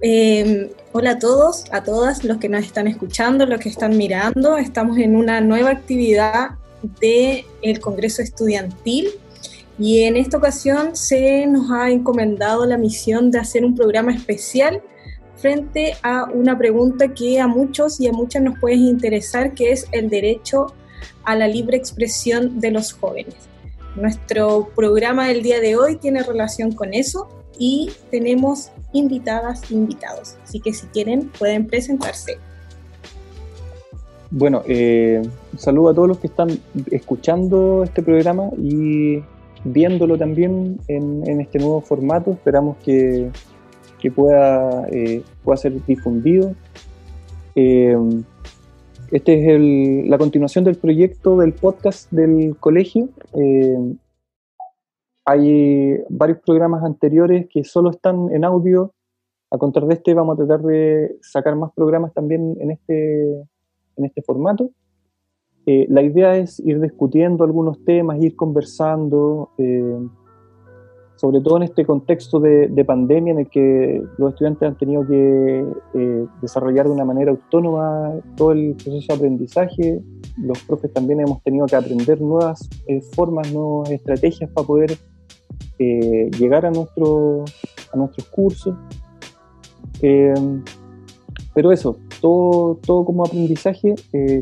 Em, hola a todos, a todas los que nos están escuchando, los que están mirando. Estamos en una nueva actividad del Congreso Estudiantil y en esta ocasión se nos ha encomendado la misión de hacer un programa especial frente a una pregunta que a muchos y a muchas nos puede interesar, que es el derecho a la libre expresión de los jóvenes. Nuestro programa del día de hoy tiene relación con eso y tenemos invitadas e invitados. Así que si quieren pueden presentarse. Bueno, eh, saludo a todos los que están escuchando este programa y viéndolo también en, este nuevo formato. Esperamos que, pueda, eh, pueda ser difundido. Eh, este es la continuación del proyecto del podcast del colegio. Hay varios programas anteriores que solo están en audio. A contar de este, vamos a tratar de sacar más programas también en este, en este formato. Eh, la idea es ir discutiendo algunos temas, ir conversando. Eh, sobre todo en este contexto de, pandemia en el que los estudiantes han tenido que eh, desarrollar de una manera autónoma todo el proceso de aprendizaje, los profes también hemos tenido que aprender nuevas eh, formas, nuevas estrategias para poder eh, llegar a, nuestro, a nuestros cursos. pero eso, todo, todo como aprendizaje,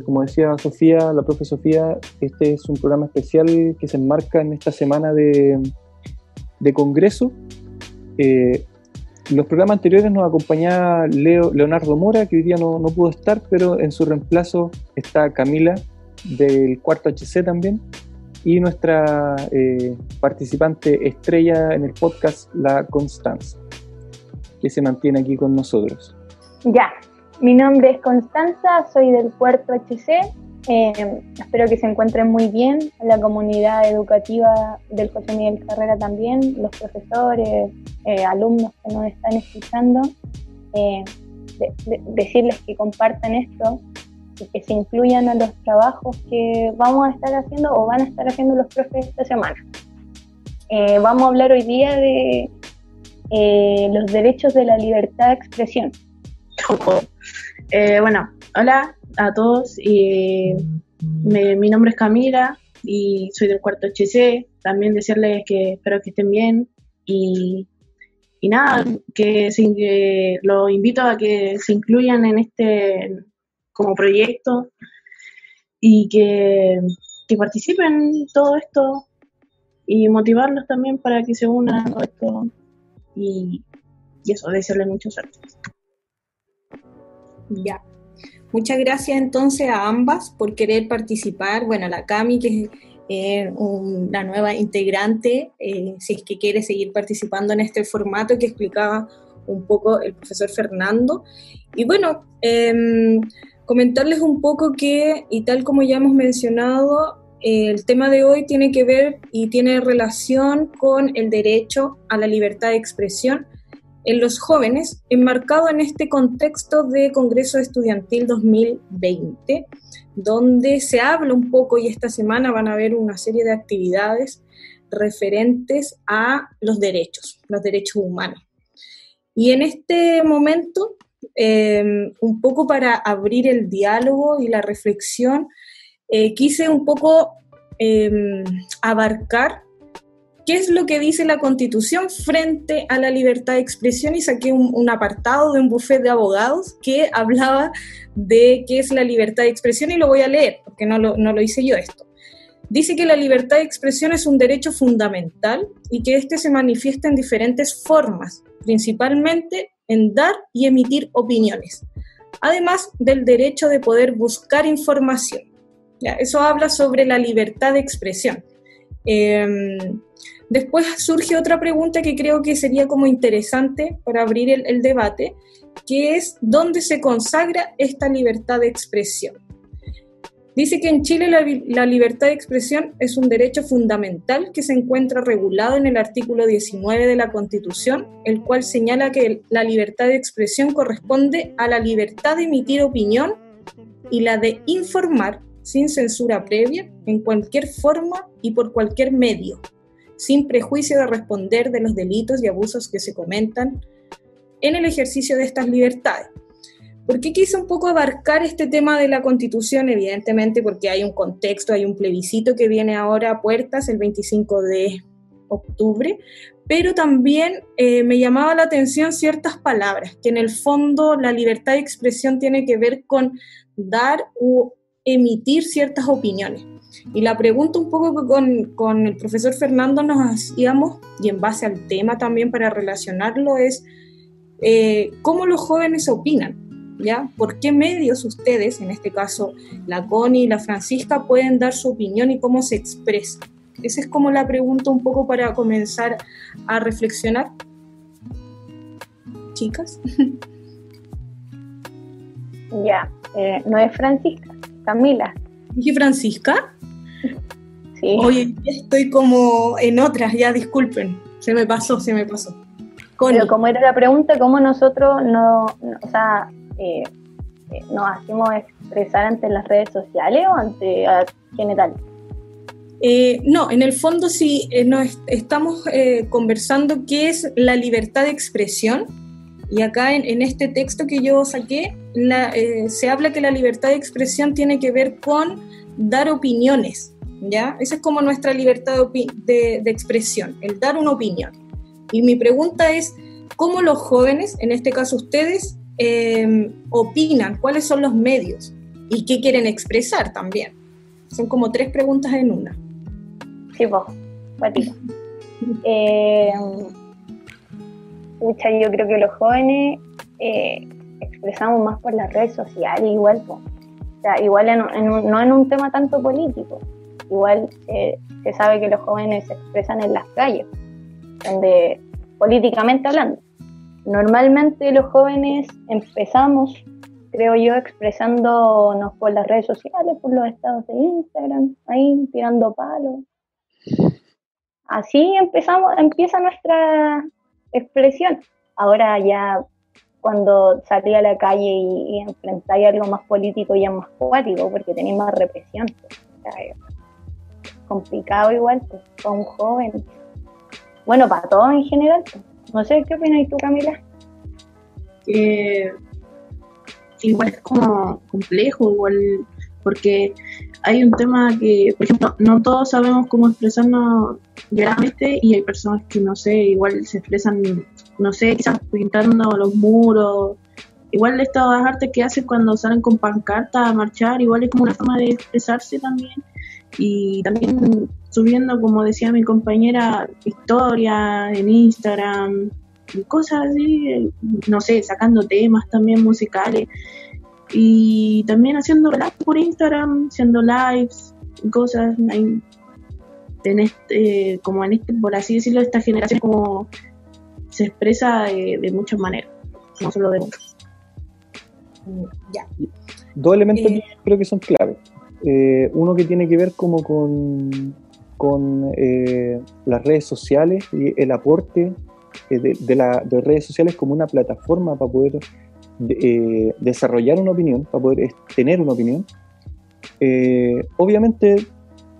como decía Sofía, la profe Sofía, este es un programa especial que se enmarca en esta semana de de congreso. Eh, los programas anteriores nos acompañaba Leo, Leonardo Mora, que hoy día no, pudo estar, pero en su reemplazo está Camila del cuarto HC también, y nuestra eh, participante estrella en el podcast, la Constanza, que se mantiene aquí con nosotros. Ya, mi nombre es Constanza, soy del cuarto HC eh, espero que se encuentren muy bien, la comunidad educativa del José Miguel Carrera también, los profesores, eh, alumnos que nos están escuchando, eh, decirles que compartan esto y que se incluyan a los trabajos que vamos a estar haciendo o van a estar haciendo los profes esta semana. vamos a hablar hoy día de los derechos de la libertad de expresión. bueno, hola, a todos. y mi nombre es Camila y soy del cuarto HC. También decirles que espero que estén bien y, y nada, que, se, los invito a que se incluyan en este como proyecto y que, que participen en todo esto y motivarlos también para que se unan a esto y, y eso, desearles mucha suerte. Ya, Muchas gracias entonces a ambas por querer participar. Bueno, a la Cami, que es eh, una nueva integrante, eh, si es que quiere seguir participando en este formato que explicaba un poco el profesor Fernando. Y bueno, em, comentarles un poco que, y tal como ya hemos mencionado, el tema de hoy tiene que ver y tiene relación con el derecho a la libertad de expresión en los jóvenes, enmarcado en este contexto de Congreso Estudiantil 2020, donde se habla un poco y esta semana van a haber una serie de actividades referentes a los derechos, los derechos humanos. Y en este momento, em, un poco para abrir el diálogo y la reflexión, eh, quise un poco em, abarcar qué es lo que dice la Constitución frente a la libertad de expresión y saqué un, apartado de un buffet de abogados que hablaba de qué es la libertad de expresión y lo voy a leer porque no lo, no lo hice yo esto. Dice que la libertad de expresión es un derecho fundamental y que éste se manifiesta en diferentes formas, principalmente en dar y emitir opiniones, además del derecho de poder buscar información. ¿Ya? Eso habla sobre la libertad de expresión. Eh, Después surge otra pregunta que creo que sería como interesante para abrir el, debate, que es dónde se consagra esta libertad de expresión. Dice que en Chile la, libertad de expresión es un derecho fundamental que se encuentra regulado en el artículo 19 de la Constitución, el cual señala que la libertad de expresión corresponde a la libertad de emitir opinión y la de informar sin censura previa, en cualquier forma y por cualquier medio, sin prejuicio de responder de los delitos y abusos que se comentan en el ejercicio de estas libertades. ¿Por qué quise un poco abarcar este tema de la constitución? Evidentemente porque hay un contexto, hay un plebiscito que viene ahora a puertas el 25 de octubre, pero también eh, me llamaba la atención ciertas palabras, que en el fondo la libertad de expresión tiene que ver con dar o emitir ciertas opiniones. Y la pregunta un poco que con, con el profesor Fernando nos hacíamos, y en base al tema también para relacionarlo, es eh, cómo los jóvenes opinan. ¿Ya? ¿Por qué medios ustedes, en este caso la Connie y la Francisca, pueden dar su opinión y cómo se expresa? Esa es como la pregunta un poco para comenzar a reflexionar. Chicas. Ya, eh, no es Francisca, Camila. ¿Dije Francisca? Sí. Oye, estoy como en otras, ya disculpen, se me pasó, se me pasó. Pero como era la pregunta, ¿cómo nosotros no, o sea, eh, eh, nos hacemos expresar ante las redes sociales o ante general? Eh, no, en el fondo sí nos estamos conversando qué es la libertad de expresión y acá en, este texto que yo saqué se habla que la libertad de expresión tiene que ver con dar opiniones, ¿ya? Esa es como nuestra libertad de, expresión, el dar una opinión. Y mi pregunta es, ¿cómo los jóvenes, en este caso ustedes, em, opinan? ¿Cuáles son los medios? ¿Y qué quieren expresar también? Son como tres preguntas en una. Sí, vos, eh, yo creo que los jóvenes eh, expresamos más por las redes sociales, igual, o sea, igual no en un tema tanto político, igual eh, se sabe que los jóvenes se expresan en las calles, donde políticamente hablando. Normalmente los jóvenes empezamos, creo yo, expresándonos por las redes sociales, por los estados de Instagram, ahí tirando palos. Así empezamos, empieza nuestra expresión. Ahora ya cuando salí a la calle y, y algo más político y más cuático, porque tenéis más represión. Pues, complicado igual, pues, para un joven. Bueno, para todos en general. Pues. No sé, ¿qué opinas tú, Camila? igual es como complejo, igual, porque hay un tema que, por ejemplo, no todos sabemos cómo expresarnos claramente y hay personas que, no sé, igual se expresan, no sé, quizás pintando los muros. Igual estas artes que hacen cuando salen con pancarta a marchar, igual es como una forma de expresarse también y también subiendo, como decía mi compañera, historias en Instagram y cosas así, no sé, sacando temas también musicales y también haciendo live por Instagram, haciendo lives y cosas en este, como en este, por así decirlo, esta generación como se expresa de, muchas maneras, no solo de Ya. Dos elementos eh, creo que son claves. Eh, uno que tiene que ver como con, con eh, las redes sociales y el aporte eh, de, la, de, redes sociales como una plataforma para poder desarrollar una opinión, para poder tener una opinión. obviamente,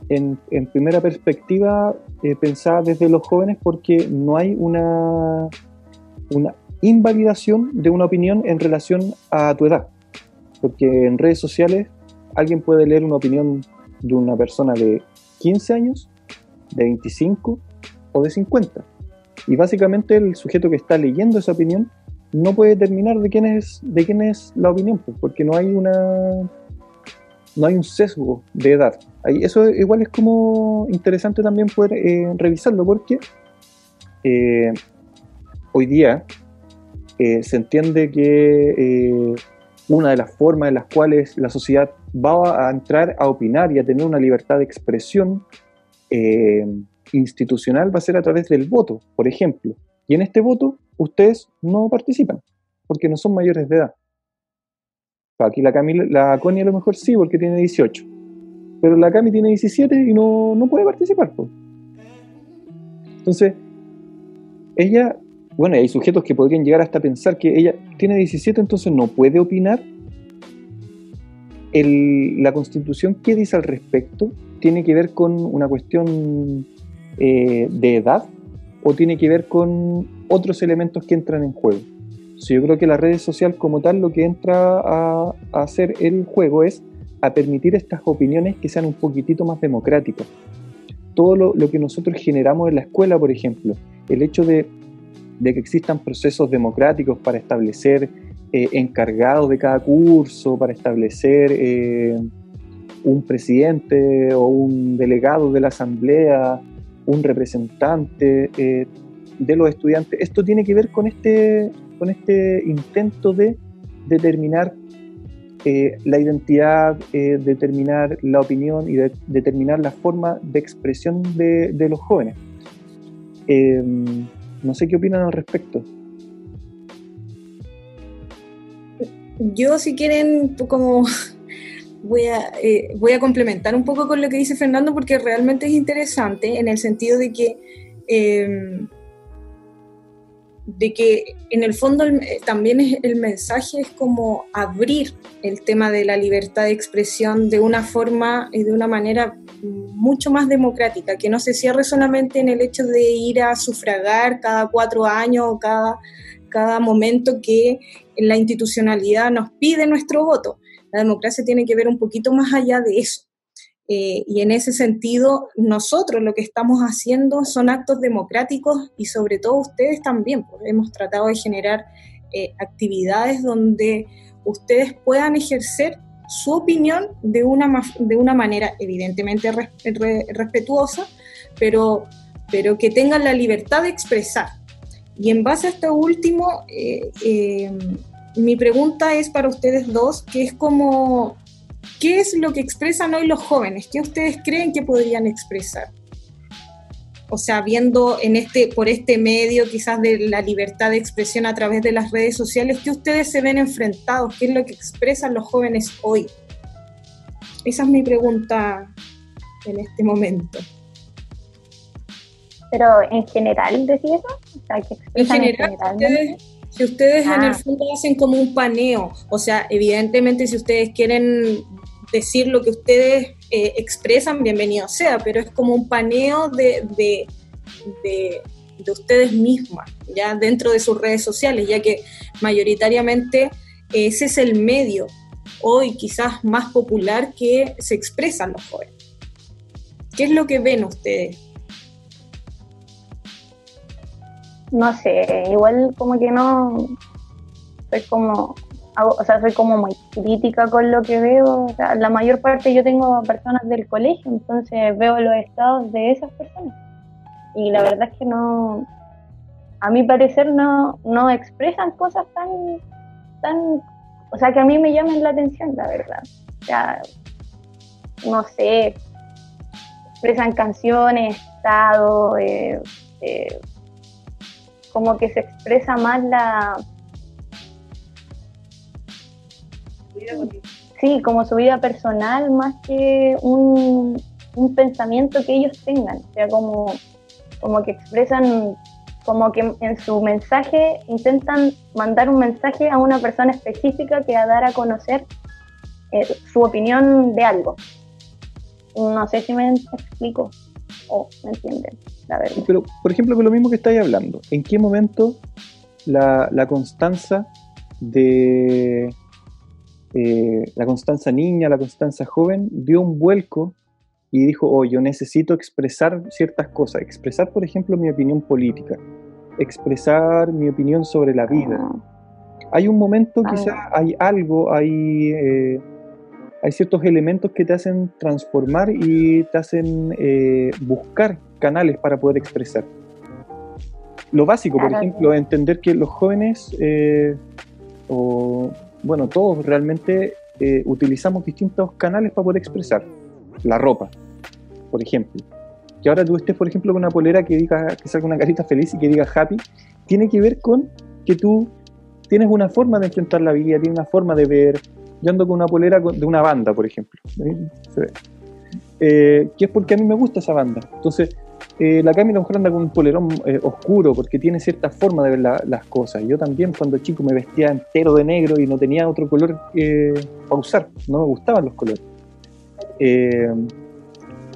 en, en, primera perspectiva, pensada desde los jóvenes porque no hay una, una invalidación de una opinión en relación a tu edad. Porque en redes sociales alguien puede leer una opinión de una persona de 15 años, de 25 o de 50. Y básicamente el sujeto que está leyendo esa opinión no puede determinar de quién es, la opinión, pues, porque no hay una un sesgo de edad. Eso igual es como interesante también poder eh, revisarlo, porque eh, hoy día eh, se entiende que una de las formas en las cuales la sociedad va a entrar a opinar y a tener una libertad de expresión eh, institucional va a ser a través del voto, por ejemplo. Y en este voto ustedes no participan, porque no son mayores de edad. Aquí la, Camila, la Connie a lo mejor sí, porque tiene 18. Pero la Cami tiene 17 y no, no puede participar. Entonces, ella bueno, hay sujetos que podrían llegar hasta pensar que ella tiene 17, entonces no puede opinar. La constitución, ¿qué dice al respecto? ¿Tiene que ver con una cuestión eh, de edad o tiene que ver con otros elementos que entran en juego? yo creo que la red social como tal lo que entra a, hacer el juego es a permitir estas opiniones que sean un poquitito más democráticas. Todo lo, que nosotros generamos en la escuela, por ejemplo, el hecho de, que existan procesos democráticos para establecer eh, encargados de cada curso, para establecer eh, un presidente o un delegado de la asamblea, un representante eh, de los estudiantes. Esto tiene que ver con este, con este intento de determinar eh, la identidad, determinar la opinión y de, determinar la forma de expresión de, de los jóvenes. no sé qué opinan al respecto. Yo, si quieren, como voy a, eh, voy a complementar un poco con lo que dice Fernando porque realmente es interesante en el sentido de que, em, de que en el fondo también es, el mensaje es como abrir el tema de la libertad de expresión de una forma y de una manera mucho más democrática, que no se cierre solamente en el hecho de ir a sufragar cada cuatro años o cada, cada momento que la institucionalidad nos pide nuestro voto, la democracia tiene que ver un poquito más allá de eso. Eh, y en ese sentido, nosotros lo que estamos haciendo son actos democráticos y sobre todo ustedes también, porque hemos tratado de generar eh, actividades donde ustedes puedan ejercer su opinión de una, de una manera evidentemente respetuosa, pero, pero que tengan la libertad de expresar. Y en base a esto último, eh, mi pregunta es para ustedes dos, que es como, ¿qué es lo que expresan hoy los jóvenes? ¿Qué ustedes creen que podrían expresar? O sea, viendo en este, por este medio quizás de la libertad de expresión a través de las redes sociales, ¿qué ustedes se ven enfrentados? ¿Qué es lo que expresan los jóvenes hoy? Esa es mi pregunta en este momento. Pero en general, ¿decís eso? O sea, ¿qué expresan en general, si ustedes en el ah. fondo hacen como un paneo, o sea, evidentemente si ustedes quieren decir lo que ustedes eh, expresan, bienvenido sea, pero es como un paneo de, de, de, ustedes mismas, ya dentro de sus redes sociales, ya que mayoritariamente ese es el medio hoy quizás más popular que se expresan los jóvenes. ¿Qué es lo que ven ustedes? No sé, igual como que no, soy como, o sea, soy como muy crítica con lo que veo, o sea, la mayor parte yo tengo personas del colegio, entonces veo los estados de esas personas. Y la verdad es que no, a mi parecer no, no expresan cosas tan, tan, o sea, que a mí me llamen la atención, la verdad. O sea, no sé, expresan canciones, estado, eh, eh, como que se expresa más la... Sí, como su vida personal más que un, pensamiento que ellos tengan. O sea, como, como que expresan, como que en su mensaje intentan mandar un mensaje a una persona específica que a dar a conocer eh, su opinión de algo. No sé si me explico o me entienden. Pero, por ejemplo, con lo mismo que estáis hablando, ¿en qué momento la, la Constanza de eh, la Constanza niña, la Constanza joven, dio un vuelco y dijo, oh, yo necesito expresar ciertas cosas, expresar, por ejemplo, mi opinión política, expresar mi opinión sobre la vida. Hay un momento, quizás hay algo, hay, eh, hay ciertos elementos que te hacen transformar y te hacen eh, buscar canales para poder expresar. Lo básico, por ejemplo, entender que los jóvenes, eh, o bueno, todos realmente eh, utilizamos distintos canales para poder expresar. La ropa, por ejemplo. Que ahora tú estés, por ejemplo, con una polera que diga que salga una carita feliz y que diga happy, tiene que ver con que tú tienes una forma de enfrentar la vida, tienes una forma de ver. Yo ando con una polera de una banda, por ejemplo. Eh, que es porque a mí me gusta esa banda. Entonces, eh, la Camila mujer anda con un polerón eh, oscuro porque tiene cierta forma de ver las cosas. Yo también cuando chico me vestía entero de negro y no tenía otro color eh, para usar, no me gustaban los colores.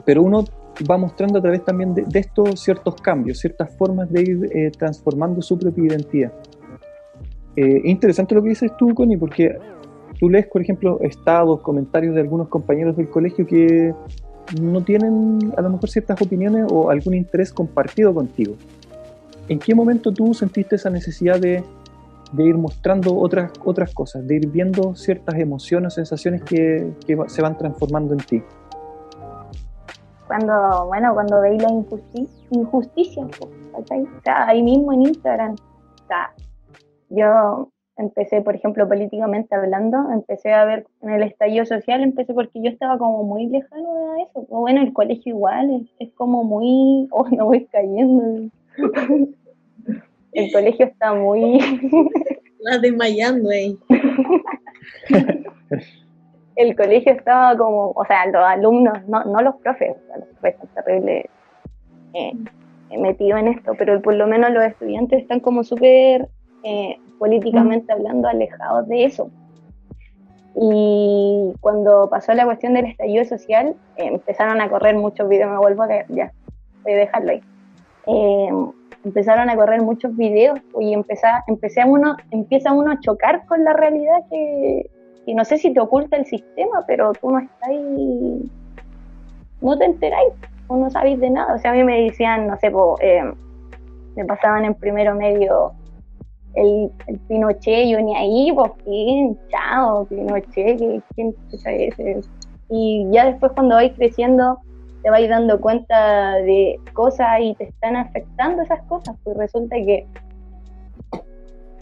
pero uno va mostrando a través también de, estos ciertos cambios, ciertas formas de ir transformando su propia identidad. Eh, interesante lo que dices tú, Connie, porque tú lees, por ejemplo, estados, comentarios de algunos compañeros del colegio que no tienen a lo mejor ciertas opiniones o algún interés compartido contigo. ¿En qué momento tú sentiste esa necesidad de, ir mostrando otras, otras cosas, de ir viendo ciertas emociones, sensaciones que, se van transformando en ti? Cuando, bueno, cuando veis la injusticia, injusticia ahí mismo en Instagram, yo empecé, por ejemplo, políticamente hablando, empecé a ver en el estallido social, empecé porque yo estaba como muy lejano a eso. O bueno, el colegio igual, es, como muy, oh, no voy cayendo. el colegio está muy... La desmayando ahí. el colegio estaba como, o sea, los alumnos, no, no los profes, los profes están terribles eh, metidos en esto, pero por lo menos los estudiantes están como súper eh, políticamente hablando, alejados de eso. Y cuando pasó la cuestión del estallido social, eh, empezaron a correr muchos videos, me vuelvo a leer, ya, voy a dejarlo ahí. Eh, empezaron a correr muchos videos y empecé, empecé uno, empieza uno a chocar con la realidad que, que, no sé si te oculta el sistema, pero tú no estás ahí, no te enteráis, o no sabéis de nada. O sea, a mí me decían, no sé, me pasaban en primero medio el, el, Pinochet, yo ni ahí, pues quién, chao, Pinochet, quién. Y ya después cuando vais creciendo, te vais dando cuenta de cosas y te están afectando esas cosas, pues resulta que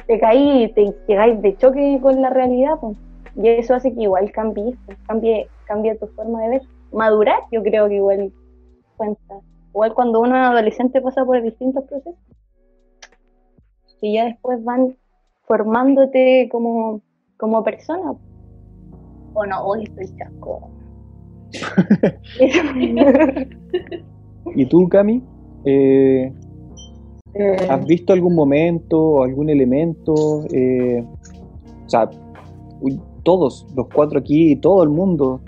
te caí, te llegáis de choque con la realidad, pues. Y eso hace que igual cambies, pues, cambie, cambie tu forma de ver. Madurar, yo creo que igual cuenta. Igual cuando uno es adolescente pasa por distintos procesos que ya después van formándote como, como persona. O no, hoy estoy chasco. ¿Y tú, Cami? Eh, eh. ¿Has visto algún momento o algún elemento? Eh, o sea, todos, los cuatro aquí, todo el mundo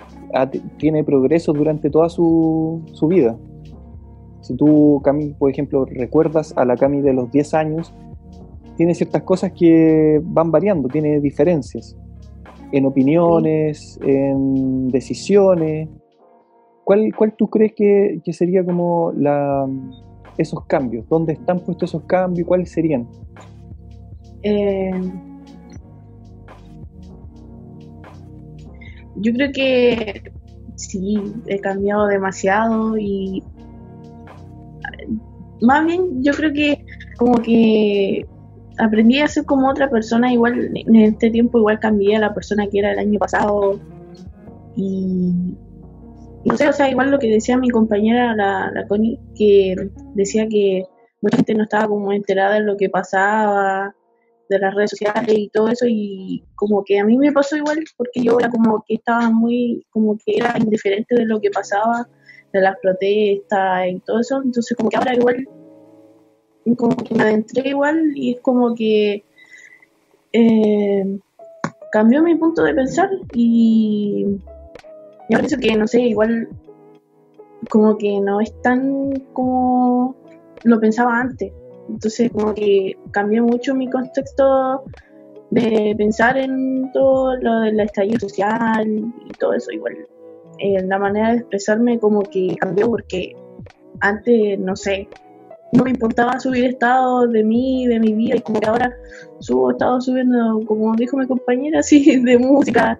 tiene progreso durante toda su, su vida. Si tú, Cami, por ejemplo, recuerdas a la Cami de los 10 años, tiene ciertas cosas que van variando, tiene diferencias en opiniones, en decisiones. ¿Cuál, cuál tú crees que, sería como la, esos cambios? ¿Dónde están puestos esos cambios? ¿Cuáles serían? Eh, yo creo que sí, he cambiado demasiado y más bien yo creo que como que aprendí a ser como otra persona, igual en este tiempo igual cambié a la persona que era el año pasado. Y no sé, o sea, igual lo que decía mi compañera, la, la Connie, que decía que mucha gente no estaba como enterada de lo que pasaba, de las redes sociales y todo eso, y como que a mí me pasó igual, porque yo era como que estaba muy, como que era indiferente de lo que pasaba, de las protestas y todo eso, entonces como que ahora igual como que me adentré igual y es como que eh, cambió mi punto de pensar y yo pienso que, no sé, igual como que no es tan como lo pensaba antes. Entonces como que cambió mucho mi contexto de pensar en todo lo del estallido social y todo eso. Igual eh, la manera de expresarme como que cambió porque antes, no sé, no me importaba subir estados de mí, de mi vida, y como que ahora subo estados subiendo, como dijo mi compañera, así, de música,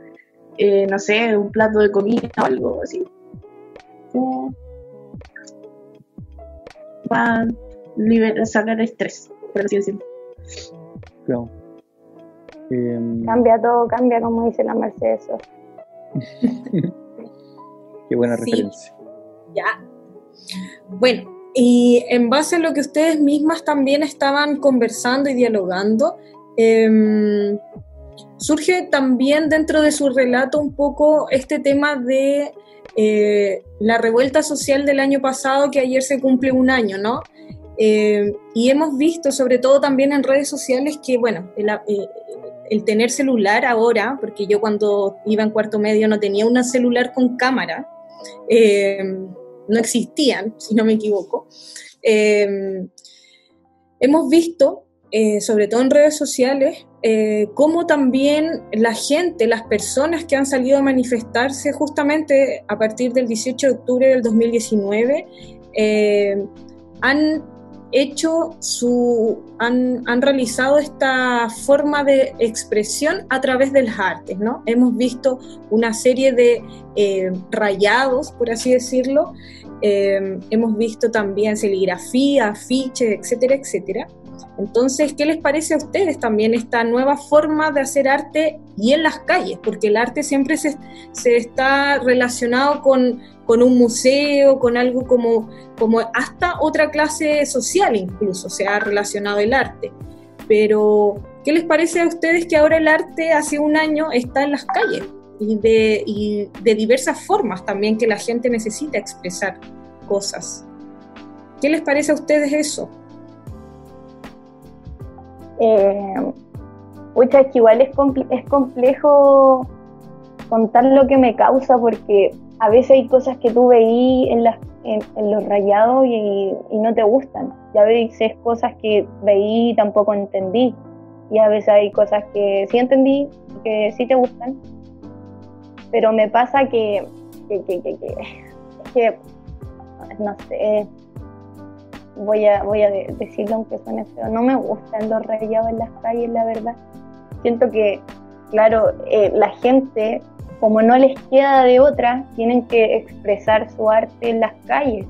eh, no sé, un plato de comida o algo así. Como para liberar, sacar estrés, por así decirlo. Em, cambia todo, cambia como dice la Mercedes. Qué buena referencia. Ya. Bueno, y en base a lo que ustedes mismas también estaban conversando y dialogando, em, surge también dentro de su relato un poco este tema de eh, la revuelta social del año pasado, que ayer se cumple un año, ¿no? Em, y hemos visto, sobre todo también en redes sociales, que, bueno, el, eh, el, tener celular ahora, porque yo cuando iba en cuarto medio no tenía un celular con cámara, eh, no existían, si no me equivoco. Em, hemos visto eh, sobre todo en redes sociales, eh, cómo también la gente, las personas que han salido a manifestarse justamente a partir del 18 de octubre del 2019, eh, han hecho su, han, realizado esta forma de expresión a través de las artes, ¿no? Hemos visto una serie de rayados, por así decirlo, eh, hemos visto también serigrafía, afiches, etcétera, etcétera. Entonces, ¿qué les parece a ustedes también esta nueva forma de hacer arte y en las calles? Porque el arte siempre se, se está relacionado con, con, un museo, con algo como, como hasta otra clase social incluso se ha relacionado el arte. Pero, ¿qué les parece a ustedes que ahora el arte hace un año está en las calles? Y de, y de diversas formas también que la gente necesita expresar cosas. ¿Qué les parece a ustedes eso? Eh, es que igual es, es complejo contar lo que me causa porque a veces hay cosas que tú veí en, las, en, los rayados y, no te gustan. Y a veces cosas que veí y tampoco entendí. Y a veces hay cosas que sí entendí y que sí te gustan. Pero me pasa que, que, que, que, que no sé, voy a, voy a decirlo aunque suene feo, no me gustan los rayados en las calles, la verdad. Siento que, claro, eh, la gente, como no les queda de otra, tienen que expresar su arte en las calles,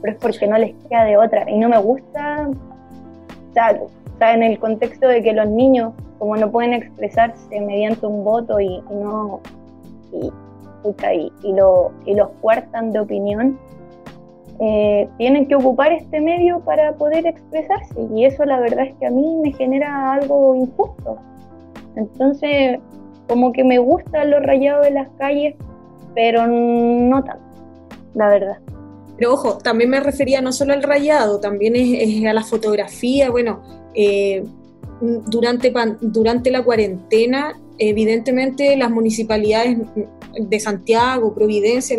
pero es porque no les queda de otra. Y no me gusta, o sea, en el contexto de que los niños, como no pueden expresarse mediante un voto y, no... Y, y, y, lo, y los cuartan de opinión, eh, tienen que ocupar este medio para poder expresarse y eso la verdad es que a mí me genera algo injusto. Entonces, como que me gustan los rayados de las calles, pero no tanto, la verdad. Pero ojo, también me refería no solo al rayado, también es, a la fotografía. Bueno, eh, durante, durante la cuarentena, evidentemente las municipalidades de Santiago, Providencia,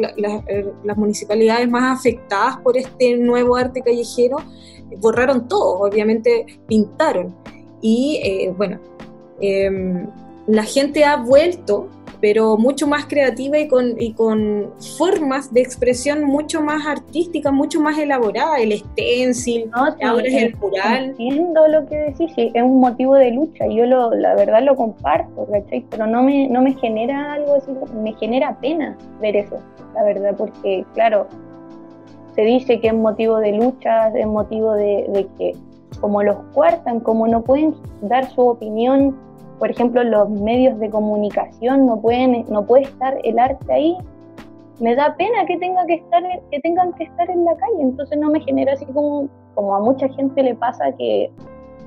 eh, las municipalidades más afectadas por este nuevo arte callejero, borraron todo, obviamente pintaron. Y eh, bueno, em, la gente ha vuelto pero mucho más creativa y con, y con formas de expresión mucho más artísticas, mucho más elaboradas, el stencil, ahora es el mural. Entiendo lo que decís, es un motivo de lucha, yo lo, la verdad lo comparto, ¿cachai? Pero no me, no me genera algo así, me genera pena ver eso, la verdad, porque claro, se dice que es motivo de lucha, es motivo de, de que como los cuartan, como no pueden dar su opinión por ejemplo, los medios de comunicación no pueden, no puede estar el arte ahí. Me da pena que tenga que estar, que tengan que estar en la calle. Entonces no me genera así como, como a mucha gente le pasa que,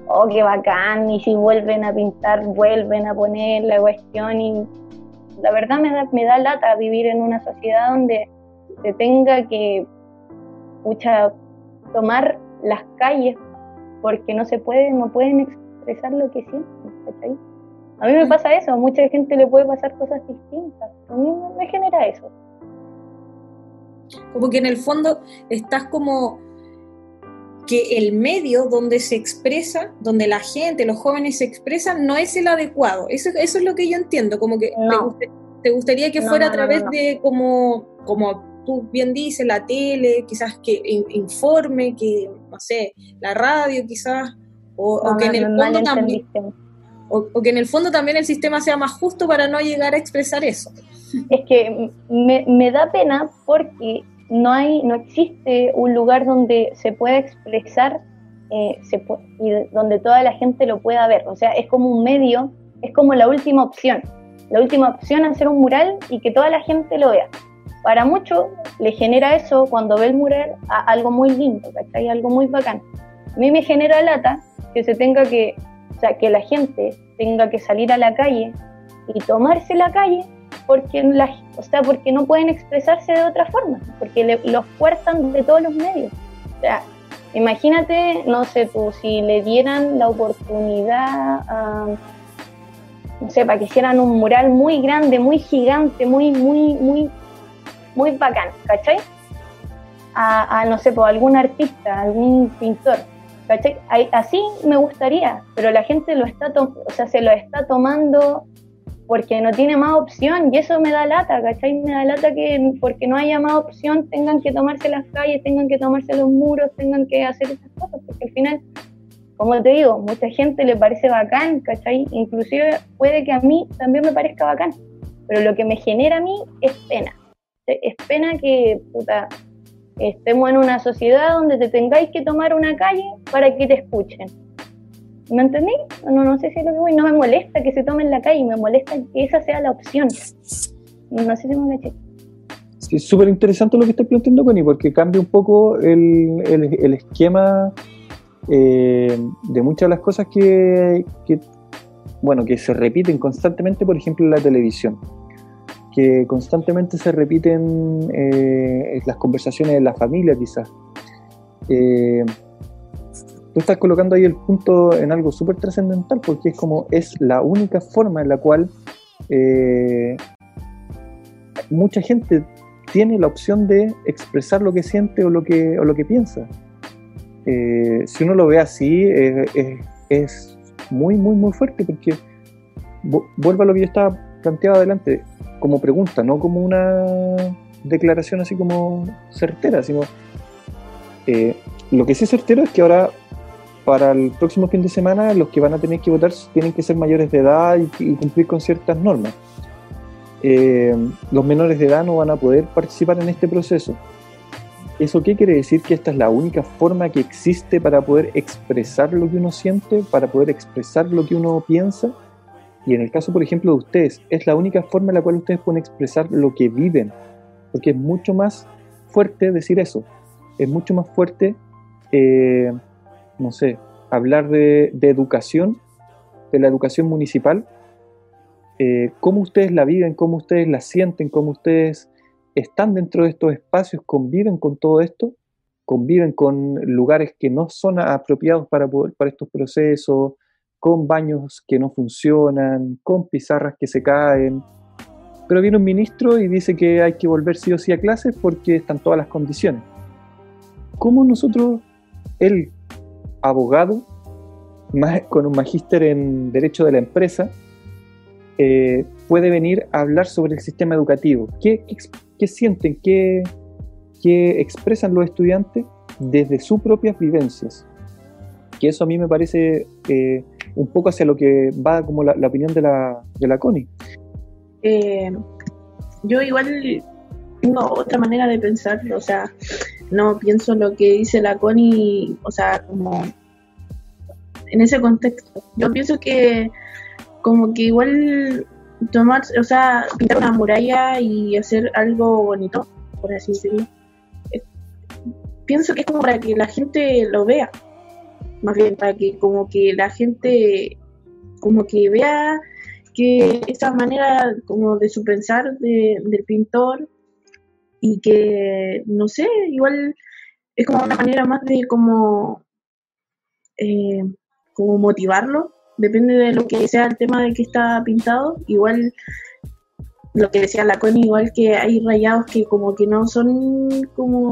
oh, qué bacán, y si vuelven a pintar, vuelven a poner la cuestión. Y la verdad me da, me da lata vivir en una sociedad donde se tenga que, pucha, tomar las calles porque no se puede, no pueden expresar lo que sienten, a mí me pasa eso, a mucha gente le puede pasar cosas distintas. A mí me genera eso. Como que en el fondo estás como que el medio donde se expresa, donde la gente, los jóvenes se expresan, no es el adecuado. Eso, eso es lo que yo entiendo, como que te, gustaría que fuera a través de como, como tú bien dices, la tele, quizás que informe, que, no sé, la radio quizás, o, o que en el fondo también o, que en el fondo también el sistema sea más justo para no llegar a expresar eso. Es que me, da pena porque no hay, no existe un lugar donde se pueda expresar eh, y donde toda la gente lo pueda ver. O sea, es como un medio, es como la última opción. La última opción es hacer un mural y que toda la gente lo vea. Para muchos le genera eso cuando ve el mural algo muy lindo, ¿cachai? Algo muy bacán. A mí me genera lata que se tenga que o sea, que la gente tenga que salir a la calle y tomarse la calle porque, la, o sea, porque no pueden expresarse de otra forma, porque los fuerzan de todos los medios. O sea, imagínate, no sé tú, si le dieran la oportunidad a, no sé, para que hicieran un mural muy grande, muy gigante, muy, muy, muy, muy bacán, ¿cachai? A, a no sé, por algún artista, algún pintor ¿Cachai? Así me gustaría, pero la gente lo está, o sea, se lo está tomando porque no tiene más opción y eso me da lata, ¿cachai? Me da lata que porque no haya más opción tengan que tomarse las calles, tengan que tomarse los muros, tengan que hacer esas cosas, porque al final, como te digo, mucha gente le parece bacán, ¿cachai? Inclusive puede que a mí también me parezca bacán, pero lo que me genera a mí es pena. Es pena que, puta, estemos en una sociedad donde te tengáis que tomar una calle para que te escuchen ¿Me entendí? No, no sé si lo que voy. No me molesta que se tome en la calle, me molesta que esa sea la opción. No sé si me eché. Sí, es súper interesante lo que estás planteando, Connie, porque cambia un poco el, el, esquema eh, de muchas de las cosas que, que, bueno, que se repiten constantemente, por ejemplo, en la televisión. Que constantemente se repiten eh, las conversaciones de la familia, quizás. Eh, tú estás colocando ahí el punto en algo súper trascendental porque es como es la única forma en la cual eh, mucha gente tiene la opción de expresar lo que siente o lo que, o lo que piensa. Si uno lo ve así, es muy, muy, muy fuerte porque vuelvo a lo que yo estaba planteado adelante como pregunta, no como una declaración así como certera, sino eh, lo que sí es certero es que ahora para el próximo fin de semana los que van a tener que votar tienen que ser mayores de edad y, cumplir con ciertas normas. Eh, los menores de edad no van a poder participar en este proceso. ¿Eso qué quiere decir? Que esta es la única forma que existe para poder expresar lo que uno siente, para poder expresar lo que uno piensa. Y en el caso, por ejemplo, de ustedes, es la única forma en la cual ustedes pueden expresar lo que viven. Porque es mucho más fuerte decir eso. Es mucho más fuerte eh, no sé, hablar de, educación, de la educación municipal, eh, cómo ustedes la viven, cómo ustedes la sienten, cómo ustedes están dentro de estos espacios, conviven con todo esto, conviven con lugares que no son apropiados para, para estos procesos, con baños que no funcionan, con pizarras que se caen. Pero viene un ministro y dice que hay que volver sí o sí a clases porque están todas las condiciones. ¿Cómo nosotros, él abogado con un magíster en Derecho de la Empresa, eh, puede venir a hablar sobre el sistema educativo. ¿Qué, sienten, qué, expresan los estudiantes desde sus propias vivencias? Que eso a mí me parece eh, un poco hacia lo que va como la, opinión de la, de la CONI. Eh, yo igual tengo otra manera de pensar, o sea, no pienso lo que dice la Connie, o sea, como en ese contexto. Yo pienso que como que igual tomar, o sea, pintar una muralla y hacer algo bonito, por así decirlo. Eh, pienso que es como para que la gente lo vea, más bien para que como que la gente como que vea que esa manera como de su pensar del pintor y que, no sé, igual es como una manera más de como, eh, como motivarlo, depende de lo que sea el tema del que está pintado, igual lo que decía la Connie, igual que hay rayados que como que no son como,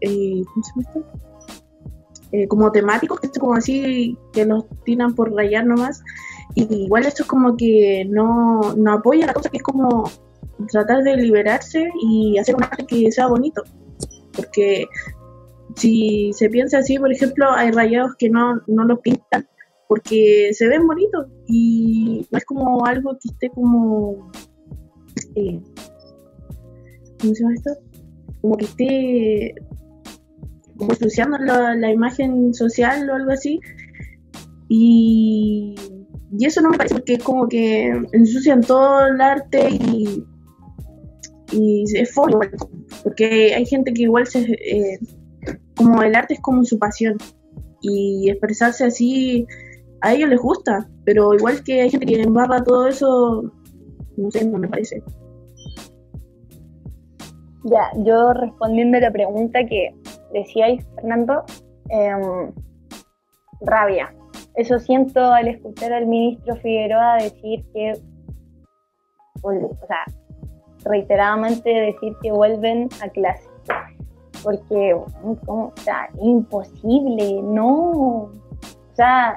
eh, ¿cómo se llama eh, como temáticos, que como así, que los tiran por rayar nomás, y igual esto es como que no, no apoya la cosa, que es como tratar de liberarse y hacer un arte que sea bonito. Porque si se piensa así, por ejemplo, hay rayados que no, no los pintan porque se ven bonitos y no es como algo que esté como... Eh, ¿Cómo se llama esto? Como que esté ensuciando la, imagen social o algo así. Y, y eso no me parece porque es como que ensucian todo el arte y y es fome, porque hay gente que igual se, eh, como el arte es como su pasión y expresarse así a ellos les gusta, pero igual que hay gente que embarra todo eso, no sé, no me parece. Ya, yo respondiendo a la pregunta que decíais, Fernando, em, rabia. Eso siento al escuchar al ministro Figueroa decir que, o sea, reiteradamente decir que vuelven a clase. porque, o sea, imposible, no. O sea,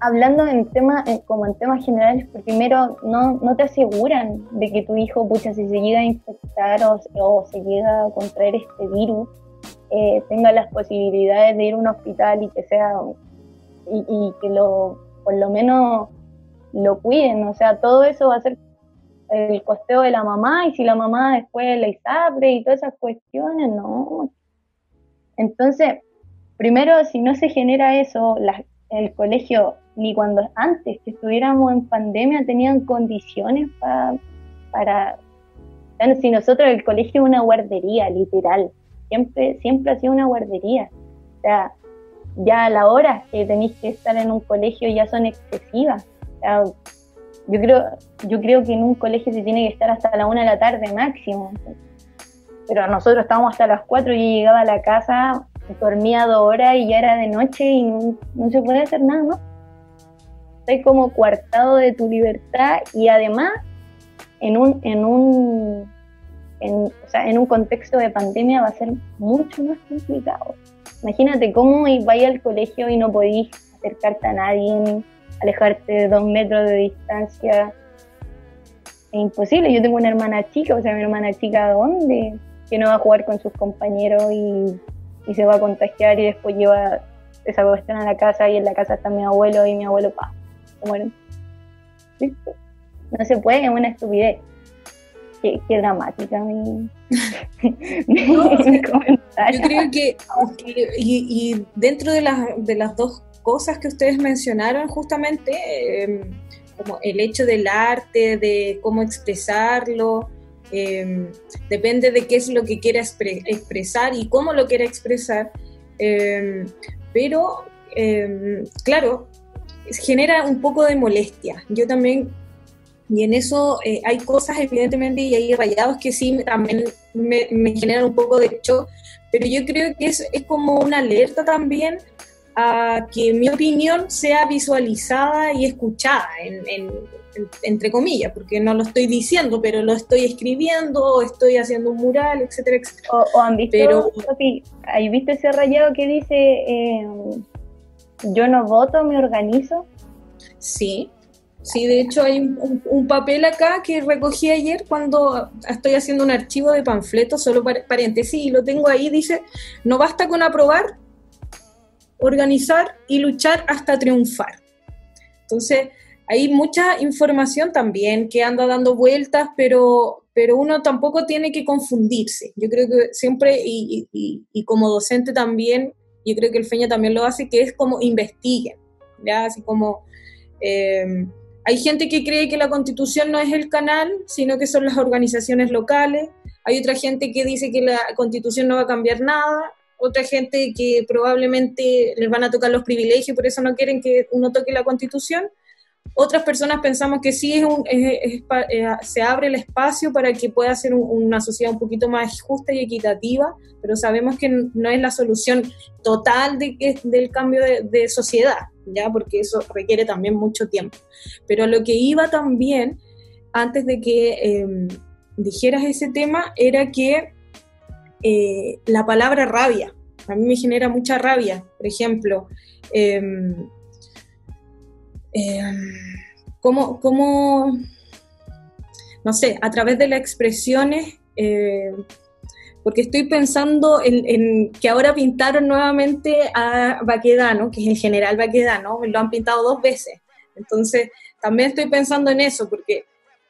hablando en temas, como en temas generales, primero no, no te aseguran de que tu hijo, pucha, si se llega a infectar o, se llega a contraer este virus, eh, tenga las posibilidades de ir a un hospital y que sea, y, que lo, por lo menos lo cuiden, o sea, todo eso va a ser el costeo de la mamá y si la mamá después la ISAPRE y todas esas cuestiones, no. Entonces, primero, si no se genera eso, el colegio, ni cuando antes que estuviéramos en pandemia, tenían condiciones para... si nosotros el colegio es una guardería, literal, siempre, siempre ha sido una guardería. O sea, ya las horas que tenéis que estar en un colegio ya son excesivas. Yo creo, yo creo que en un colegio se tiene que estar hasta la una de la tarde máximo. Pero nosotros estábamos hasta las cuatro y yo llegaba a la casa, dormía dos horas y ya era de noche y no, se puede hacer nada más. Estás como coartado de tu libertad y además en un, en un, en, o sea, en un contexto de pandemia va a ser mucho más complicado. Imagínate cómo vais al colegio y no podéis acercarte a nadie, alejarte de dos metros de distancia. Es imposible, yo tengo una hermana chica, o sea, mi hermana chica, ¿dónde? Que no va a jugar con sus compañeros y, se va a contagiar y después lleva esa cuestión a la casa y en la casa está mi abuelo y mi abuelo, pa, bueno. No se puede, es una estupidez. Qué, dramática mi, Yo creo que, y, y, dentro de las, de las dos cosas que ustedes mencionaron justamente, em, como el hecho del arte, de cómo expresarlo, em, depende de qué es lo que quiera expresar y cómo lo quiera expresar, em, pero claro, genera un poco de molestia. Yo también, y en eso eh, hay cosas evidentemente y hay rayados que sí también me, generan un poco de shock, pero yo creo que es, es como una alerta también a que mi opinión sea visualizada y escuchada, entre comillas, porque no lo estoy diciendo, pero lo estoy escribiendo, estoy haciendo un mural, etcétera, etcétera. O, han visto, pero, ¿hay visto ese rayado que dice, em, yo no voto, me organizo? Sí, Sí, de hecho hay un, papel acá que recogí ayer cuando estoy haciendo un archivo de panfletos, solo paréntesis, y lo tengo ahí, dice, no basta con aprobar, organizar y luchar hasta triunfar. Entonces, hay mucha información también que anda dando vueltas, pero, pero uno tampoco tiene que confundirse. Yo creo que siempre, y, como docente también, yo creo que el FEña también lo hace, que es como investiguen, ¿ya? Así como... Em, hay gente que cree que la constitución no es el canal, sino que son las organizaciones locales. Hay otra gente que dice que la constitución no va a cambiar nada otra gente que probablemente les van a tocar los privilegios, por eso no quieren que uno toque la constitución. Otras personas pensamos que sí es un, eh, se abre el espacio para que pueda ser una sociedad un poquito más justa y equitativa, pero sabemos que no es la solución total de, del cambio de, sociedad, ya porque eso requiere también mucho tiempo. Pero lo que iba también, antes de que em, dijeras ese tema, era que eh, la palabra rabia. A mí me genera mucha rabia, por ejemplo. Em, em, ¿cómo, no sé, a través de las expresiones, eh, porque estoy pensando en, que ahora pintaron nuevamente a Baquedano, que es el general Baquedano, lo han pintado dos veces. Entonces, también estoy pensando en eso, porque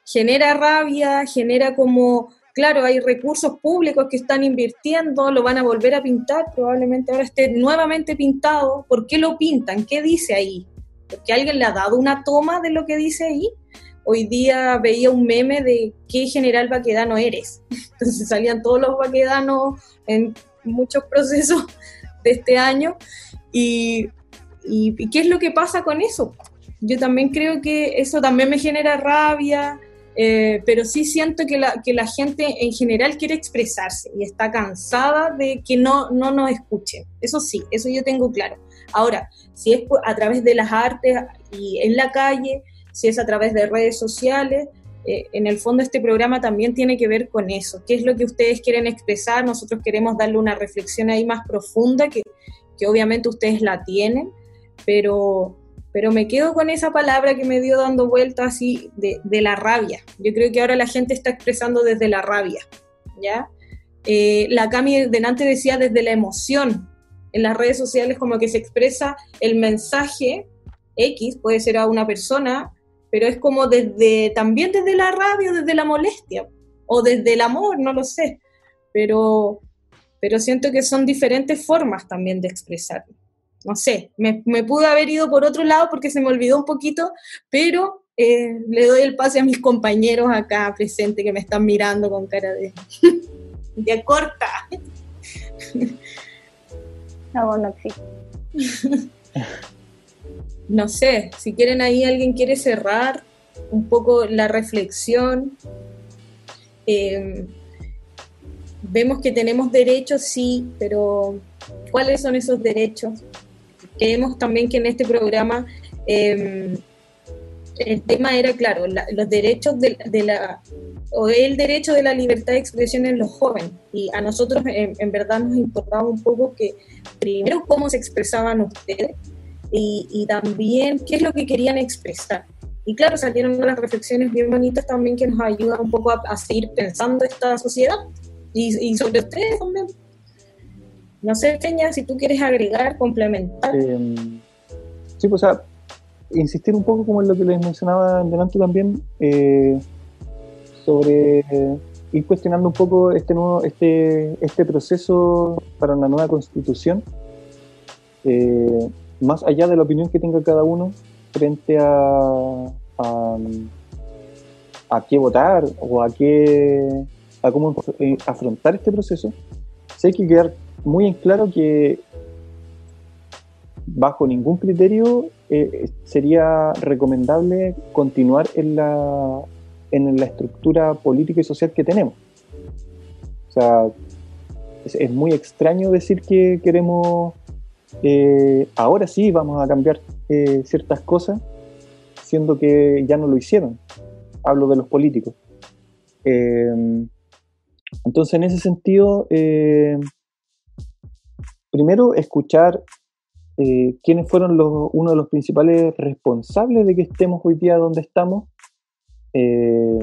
genera rabia, genera como claro, hay recursos públicos que están invirtiendo, lo van a volver a pintar, probablemente ahora esté nuevamente pintado. ¿Por qué lo pintan? ¿Qué dice ahí? ¿Porque alguien le ha dado una toma de lo que dice ahí? Hoy día veía un meme de qué general vaquedano eres. Entonces salían todos los vaquedanos en muchos procesos de este año. Y, qué es lo que pasa con eso? Yo también creo que eso también me genera rabia, eh, pero sí siento que la, que la gente en general quiere expresarse y está cansada de que no, no nos escuchen. Eso sí, eso yo tengo claro. Ahora, si es a través de las artes y en la calle, si es a través de redes sociales, eh, en el fondo este programa también tiene que ver con eso. ¿Qué es lo que ustedes quieren expresar? Nosotros queremos darle una reflexión ahí más profunda, que, que obviamente ustedes la tienen, pero, pero me quedo con esa palabra que me dio dando vuelta así de, de, la rabia. Yo creo que ahora la gente está expresando desde la rabia, ¿ya? Eh, la Cami delante decía desde la emoción. En las redes sociales como que se expresa el mensaje X, puede ser a una persona, pero es como desde, también desde la rabia, desde la molestia, o desde el amor, no lo sé, pero, pero siento que son diferentes formas también de expresarlo. No sé, me, me pude haber ido por otro lado porque se me olvidó un poquito, pero eh, le doy el pase a mis compañeros acá presentes que me están mirando con cara de, de corta. No, no existe. No sé, si quieren ahí alguien quiere cerrar un poco la reflexión. Eh, vemos que tenemos derechos, sí, pero ¿cuáles son esos derechos? Creemos también que en este programa eh, el tema era, claro, los derechos de, la, o el derecho de la libertad de expresión en los jóvenes. Y a nosotros en, verdad nos importaba un poco que primero cómo se expresaban ustedes y, también qué es lo que querían expresar. Y claro, salieron unas reflexiones bien bonitas también que nos ayudan un poco a, seguir pensando esta sociedad y, sobre ustedes también. No sé, Peña, si tú quieres agregar, complementar. Em, sí, pues, o insistir un poco como en lo que les mencionaba delante también, eh, sobre ir cuestionando un poco este nuevo, este, este proceso para una nueva constitución, eh, más allá de la opinión que tenga cada uno frente a, a, qué votar o a qué a cómo afrontar este proceso, sí hay que quedar muy en claro que bajo ningún criterio eh, sería recomendable continuar en la, en la estructura política y social que tenemos. O sea, es, muy extraño decir que queremos, eh, ahora sí vamos a cambiar eh, ciertas cosas, siendo que ya no lo hicieron. Hablo de los políticos. entonces, en ese sentido, primero escuchar eh, quiénes fueron los, uno de los principales responsables de que estemos hoy día donde estamos, eh,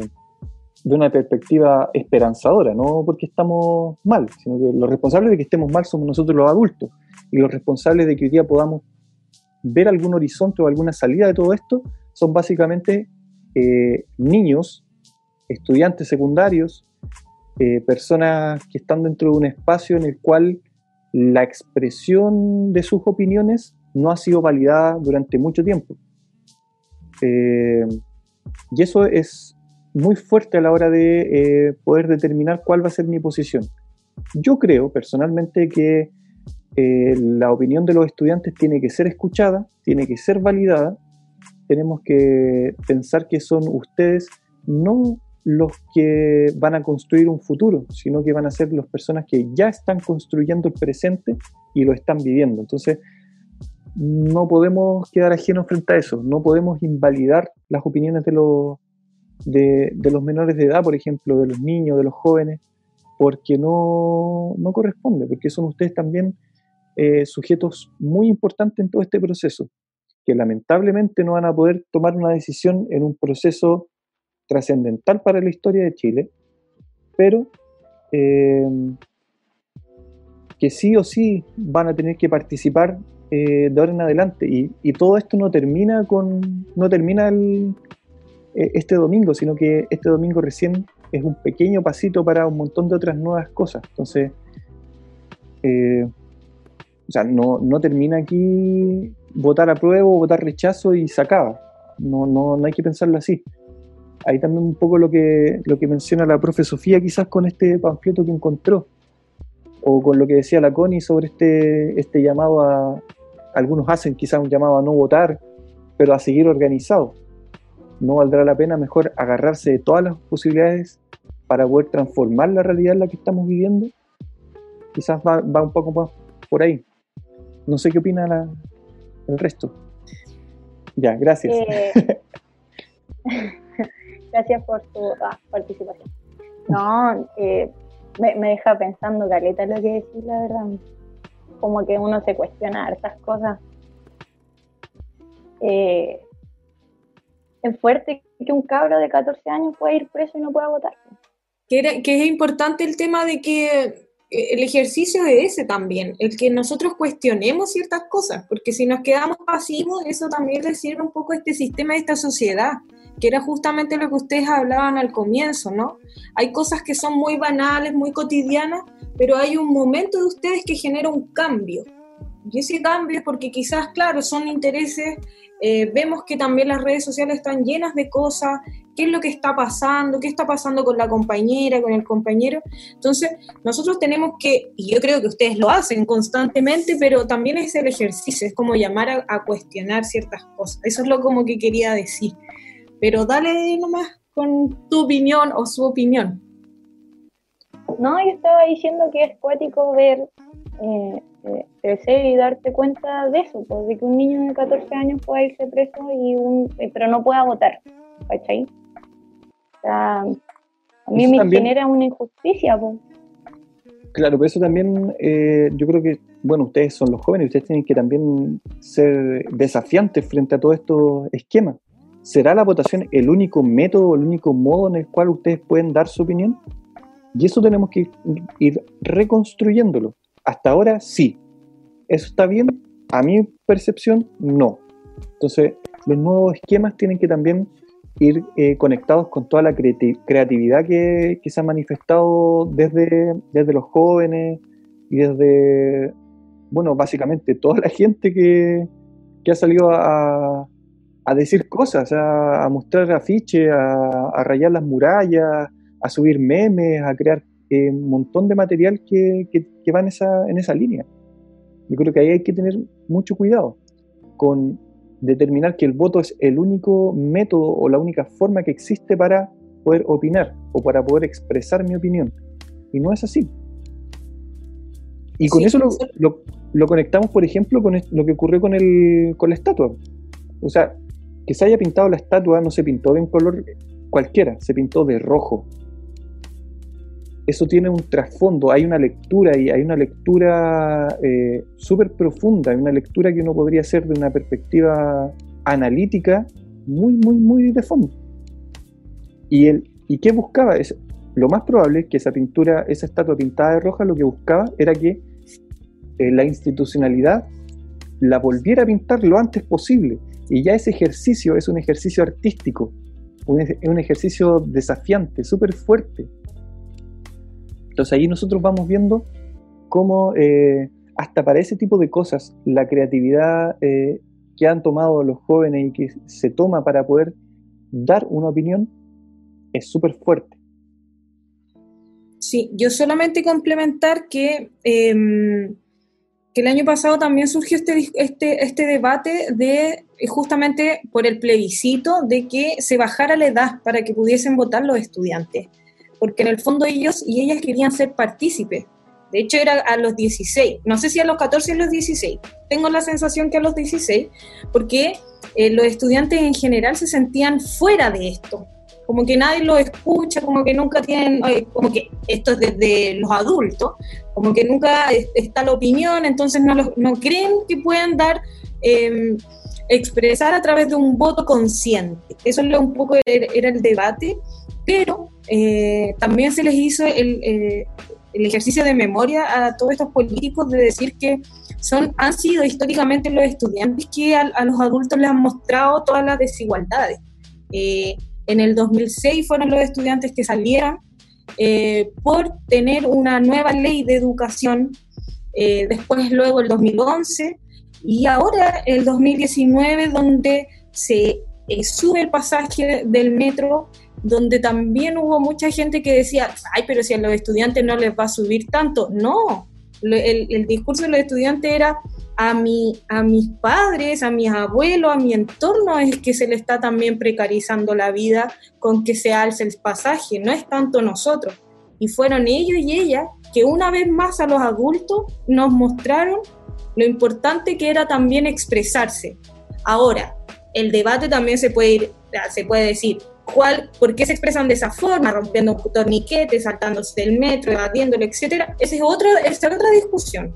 de una perspectiva esperanzadora, no porque estamos mal, sino que los responsables de que estemos mal somos nosotros los adultos, y los responsables de que hoy día podamos ver algún horizonte o alguna salida de todo esto son básicamente eh, niños, estudiantes secundarios, personas que están dentro de un espacio en el cual la expresión de sus opiniones no ha sido validada durante mucho tiempo. Eh, y eso es muy fuerte a la hora de eh, poder determinar cuál va a ser mi posición. Yo creo personalmente que eh, la opinión de los estudiantes tiene que ser escuchada, tiene que ser validada. Tenemos que pensar que son ustedes no los que van a construir un futuro, sino que van a ser las personas que ya están construyendo el presente y lo están viviendo. Entonces, no podemos quedar ajenos frente a eso, no podemos invalidar las opiniones de los, de, los menores de edad, por ejemplo, de los niños, de los jóvenes, porque no, no corresponde, porque son ustedes también eh, sujetos muy importantes en todo este proceso, que lamentablemente no van a poder tomar una decisión en un proceso trascendental para la historia de Chile, pero eh, que sí o sí van a tener que participar eh, de ahora en adelante. Y, todo esto no termina con no termina eh, este domingo, sino que este domingo recién es un pequeño pasito para un montón de otras nuevas cosas. Entonces, o sea, no, no, termina aquí votar apruebo, votar rechazo y se acaba. No, no, no hay que pensarlo así ahí también un poco lo que, lo que menciona la profe Sofía quizás con este panfleto que encontró, o con lo que decía la Connie sobre este, este llamado a, algunos hacen quizás un llamado a no votar, pero a seguir organizado. No valdrá la pena mejor agarrarse de todas las posibilidades para poder transformar la realidad en la que estamos viviendo. Quizás va, un poco más por ahí. No sé qué opina el resto. Ya, gracias. Eh, Gracias por su ah, participación. No, eh, me, deja pensando, Caleta, lo que decís, la verdad. Como que uno se cuestiona estas cosas. Eh, es fuerte que un cabro de 14 años pueda ir preso y no pueda votar. Que, que es importante el tema de que el ejercicio de ese también, el que nosotros cuestionemos ciertas cosas, porque si nos quedamos pasivos, eso también le sirve un poco este sistema, a esta sociedad, que era justamente lo que ustedes hablaban al comienzo, ¿no? Hay cosas que son muy banales, muy cotidianas, pero hay un momento de ustedes que genera un cambio. Y ese cambio es porque quizás, claro, son intereses eh, vemos que también las redes sociales están llenas de cosas, qué es lo que está pasando, qué está pasando con la compañera, con el compañero. Entonces, nosotros tenemos que, y yo creo que ustedes lo hacen constantemente, pero también es el ejercicio, es como llamar a, cuestionar ciertas cosas. Eso es lo como que quería decir. Pero dale nomás con tu opinión o su opinión. No, yo estaba diciendo que es cuático ver eh, eh, crecer y darte cuenta de eso, pues, de que un niño de 14 años pueda irse preso y un, eh, pero no pueda votar, ¿cachai? O sea, a mí me genera una injusticia. Pues. Claro, pero eso también eh, yo creo que, bueno, ustedes son los jóvenes, ustedes tienen que también ser desafiantes frente a todos estos esquemas. ¿Será la votación el único método, el único modo en el cual ustedes pueden dar su opinión? Y eso tenemos que ir reconstruyéndolo. Hasta ahora sí. ¿Eso está bien? A mi percepción, no. Entonces, los nuevos esquemas tienen que también ir eh, conectados con toda la creatividad que, se ha manifestado desde, desde los jóvenes y desde, bueno, básicamente toda la gente que, ha salido a, decir cosas, a, mostrar afiches, a, rayar las murallas, a subir memes, a crear eh, un montón de material que, que, va en esa, en esa línea. Yo creo que ahí hay que tener mucho cuidado con determinar que el voto es el único método o la única forma que existe para poder opinar o para poder expresar mi opinión. Y no es así. Y con eso lo, lo, conectamos, por ejemplo, con lo que ocurrió con, el, con la estatua. O sea, que se haya pintado la estatua no se pintó de un color cualquiera, se pintó de rojo eso tiene un trasfondo, hay una lectura y hay una lectura eh, súper profunda, hay una lectura que uno podría hacer de una perspectiva analítica muy, muy, muy de fondo. ¿Y, el, y qué buscaba? Es, lo más probable es que esa pintura, esa estatua pintada de roja, lo que buscaba era que eh, la institucionalidad la volviera a pintar lo antes posible. Y ya ese ejercicio es un ejercicio artístico, un, un ejercicio desafiante, súper fuerte, entonces ahí nosotros vamos viendo cómo eh, hasta para ese tipo de cosas la creatividad eh, que han tomado los jóvenes y que se toma para poder dar una opinión es súper fuerte. Sí, yo solamente complementar que, em, que el año pasado también surgió este, este, este debate de justamente por el plebiscito de que se bajara la edad para que pudiesen votar los estudiantes porque en el fondo ellos y ellas querían ser partícipes. De hecho, era a los 16, no sé si a los 14 o a los 16, tengo la sensación que a los 16, porque eh, los estudiantes en general se sentían fuera de esto, como que nadie lo escucha, como que nunca tienen, como que esto es desde los adultos, como que nunca está la opinión, entonces no, no creen que puedan dar, em, expresar a través de un voto consciente. Eso es un poco era el debate pero eh, también se les hizo eh, el, ejercicio de memoria a todos estos políticos de decir que son, han sido históricamente los estudiantes que a, los adultos les han mostrado todas las desigualdades. Eh, en el 2006 fueron los estudiantes que salieron por tener una nueva ley de educación, después luego el 2011 y ahora el 2019 donde se sube el pasaje del metro donde también hubo mucha gente que decía, ay, pero si a los estudiantes no les va a subir tanto. No, el, discurso de los estudiantes era a, mi, a mis padres, a mis abuelos, a mi entorno es que se le está también precarizando la vida con que se alce el pasaje, no es tanto nosotros. Y fueron ellos y ellas que una vez más a los adultos nos mostraron lo importante que era también expresarse. Ahora, el debate también se puede ir, se puede decir, cuál, por qué se expresan de esa forma, rompiendo torniquetes, saltándose del metro, evadiéndolo, etcétera, esa es, otra esa es otra discusión.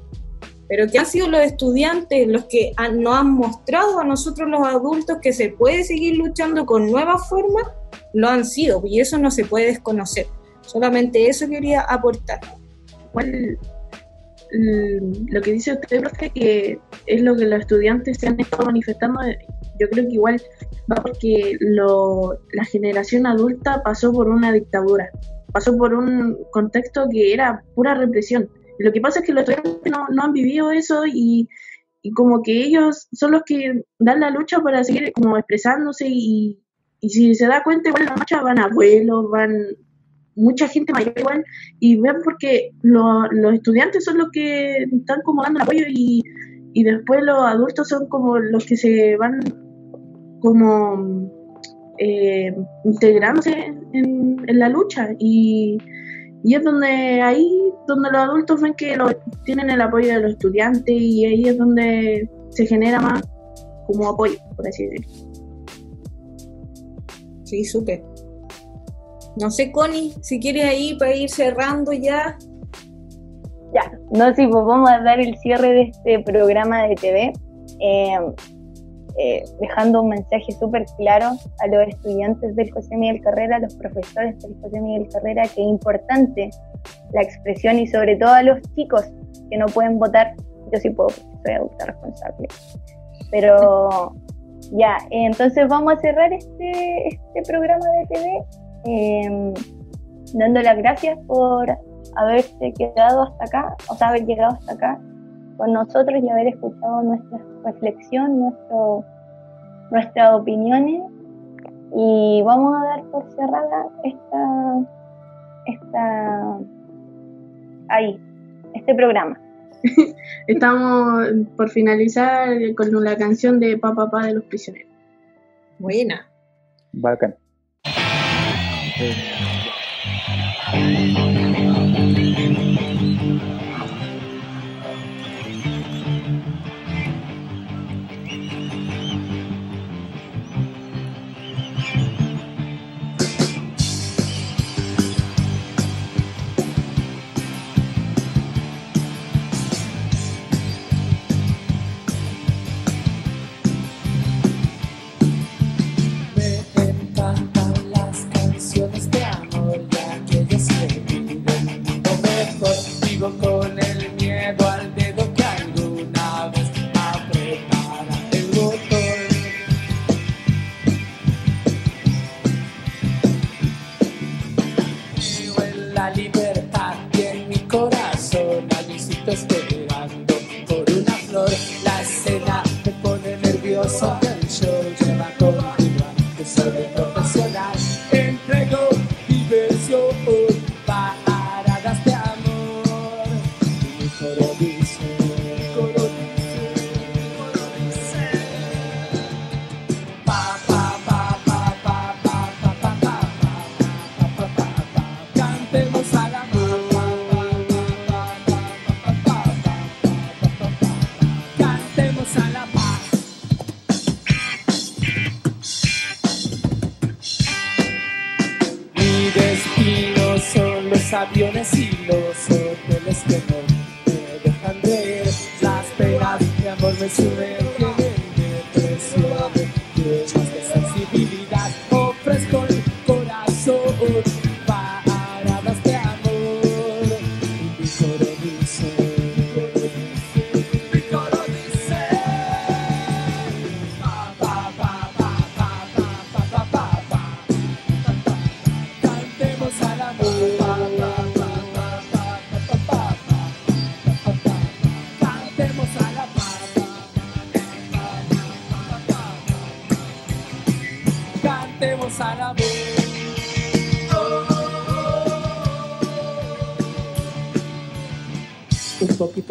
Pero que han sido los estudiantes los que nos han mostrado a nosotros los adultos que se puede seguir luchando con nuevas formas, lo han sido, y eso no se puede desconocer. Solamente eso quería aportar. Igual, lo que dice usted, profe, que es lo que los estudiantes se han estado manifestando, yo creo que igual va porque lo, la generación adulta pasó por una dictadura, pasó por un contexto que era pura represión. lo que pasa es que los estudiantes no, no han vivido eso y, y, como que ellos son los que dan la lucha para seguir como expresándose y, y si se da cuenta, igual en la marcha van abuelos, van mucha gente mayor igual, y ven porque los estudiantes son los que están como dando apoyo y, y después los adultos son como los que se van como eh, integrándose en, la lucha y, y, es donde ahí donde los adultos ven que tienen el apoyo de los estudiantes y ahí es donde se genera más como apoyo, por así decirlo. Sí, súper. No sé, Connie, si quieres ahí para ir cerrando ya. Ya, no, sí, pues vamos a dar el cierre de este programa de TV. Eh, eh, dejando un mensaje súper claro a los estudiantes del José Miguel Carrera, a los profesores del José Miguel Carrera, que es importante la expresión y sobre todo a los chicos que no pueden votar. Yo sí puedo, soy adulta responsable. Pero ya, entonces vamos a cerrar este, este programa de TV em, dando las gracias por haberse quedado hasta acá, o sea, haber llegado hasta acá con nosotros y haber escuchado nuestra reflexión, nuestro, nuestras opiniones. Y vamos a dar por cerrada esta, esta, ahí, este programa. Estamos por finalizar con la canción de Papá Papá de los Prisioneros. Buena. Bacán. は。aviones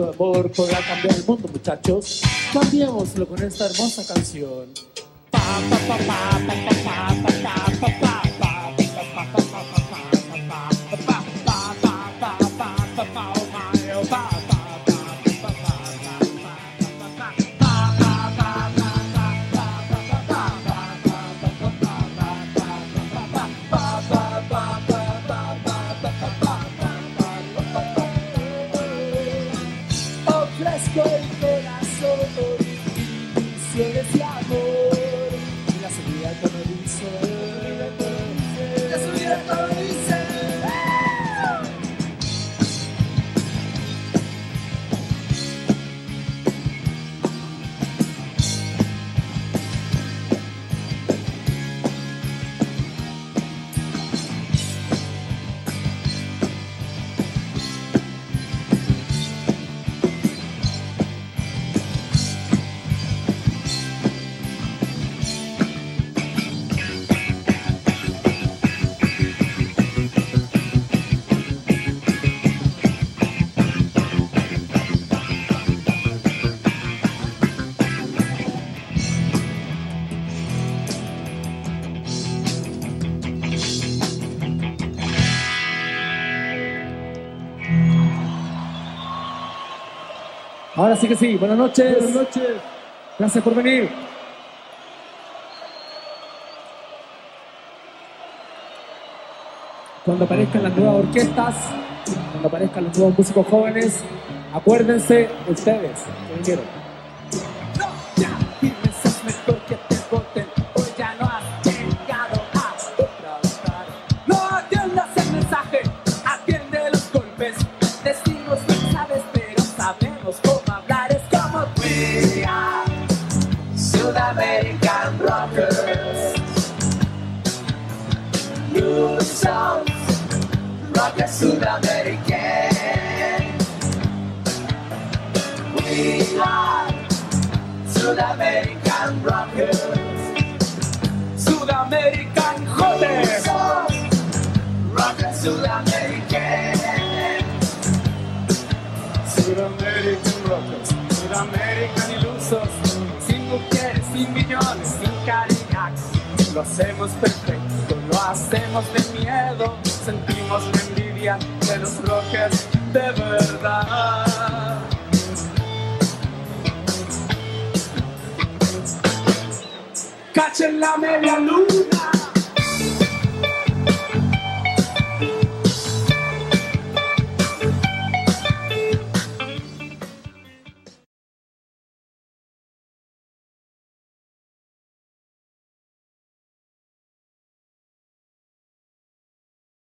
amor podrá cambiar el mundo, muchachos. Cambiémoslo con esta hermosa canción. Ahora sí que sí, buenas noches. Buenas noches. Gracias por venir. Cuando aparezcan las nuevas orquestas, cuando aparezcan los nuevos músicos jóvenes, acuérdense de ustedes que vinieron. Sudamerican. Rockers. Sudamerican ilusos. Sin mujeres, sin millones, sin Cadillacs. Lo hacemos perfecto, lo hacemos de miedo. Sentimos la envidia de los rockers de verdad. Cachen la media luna.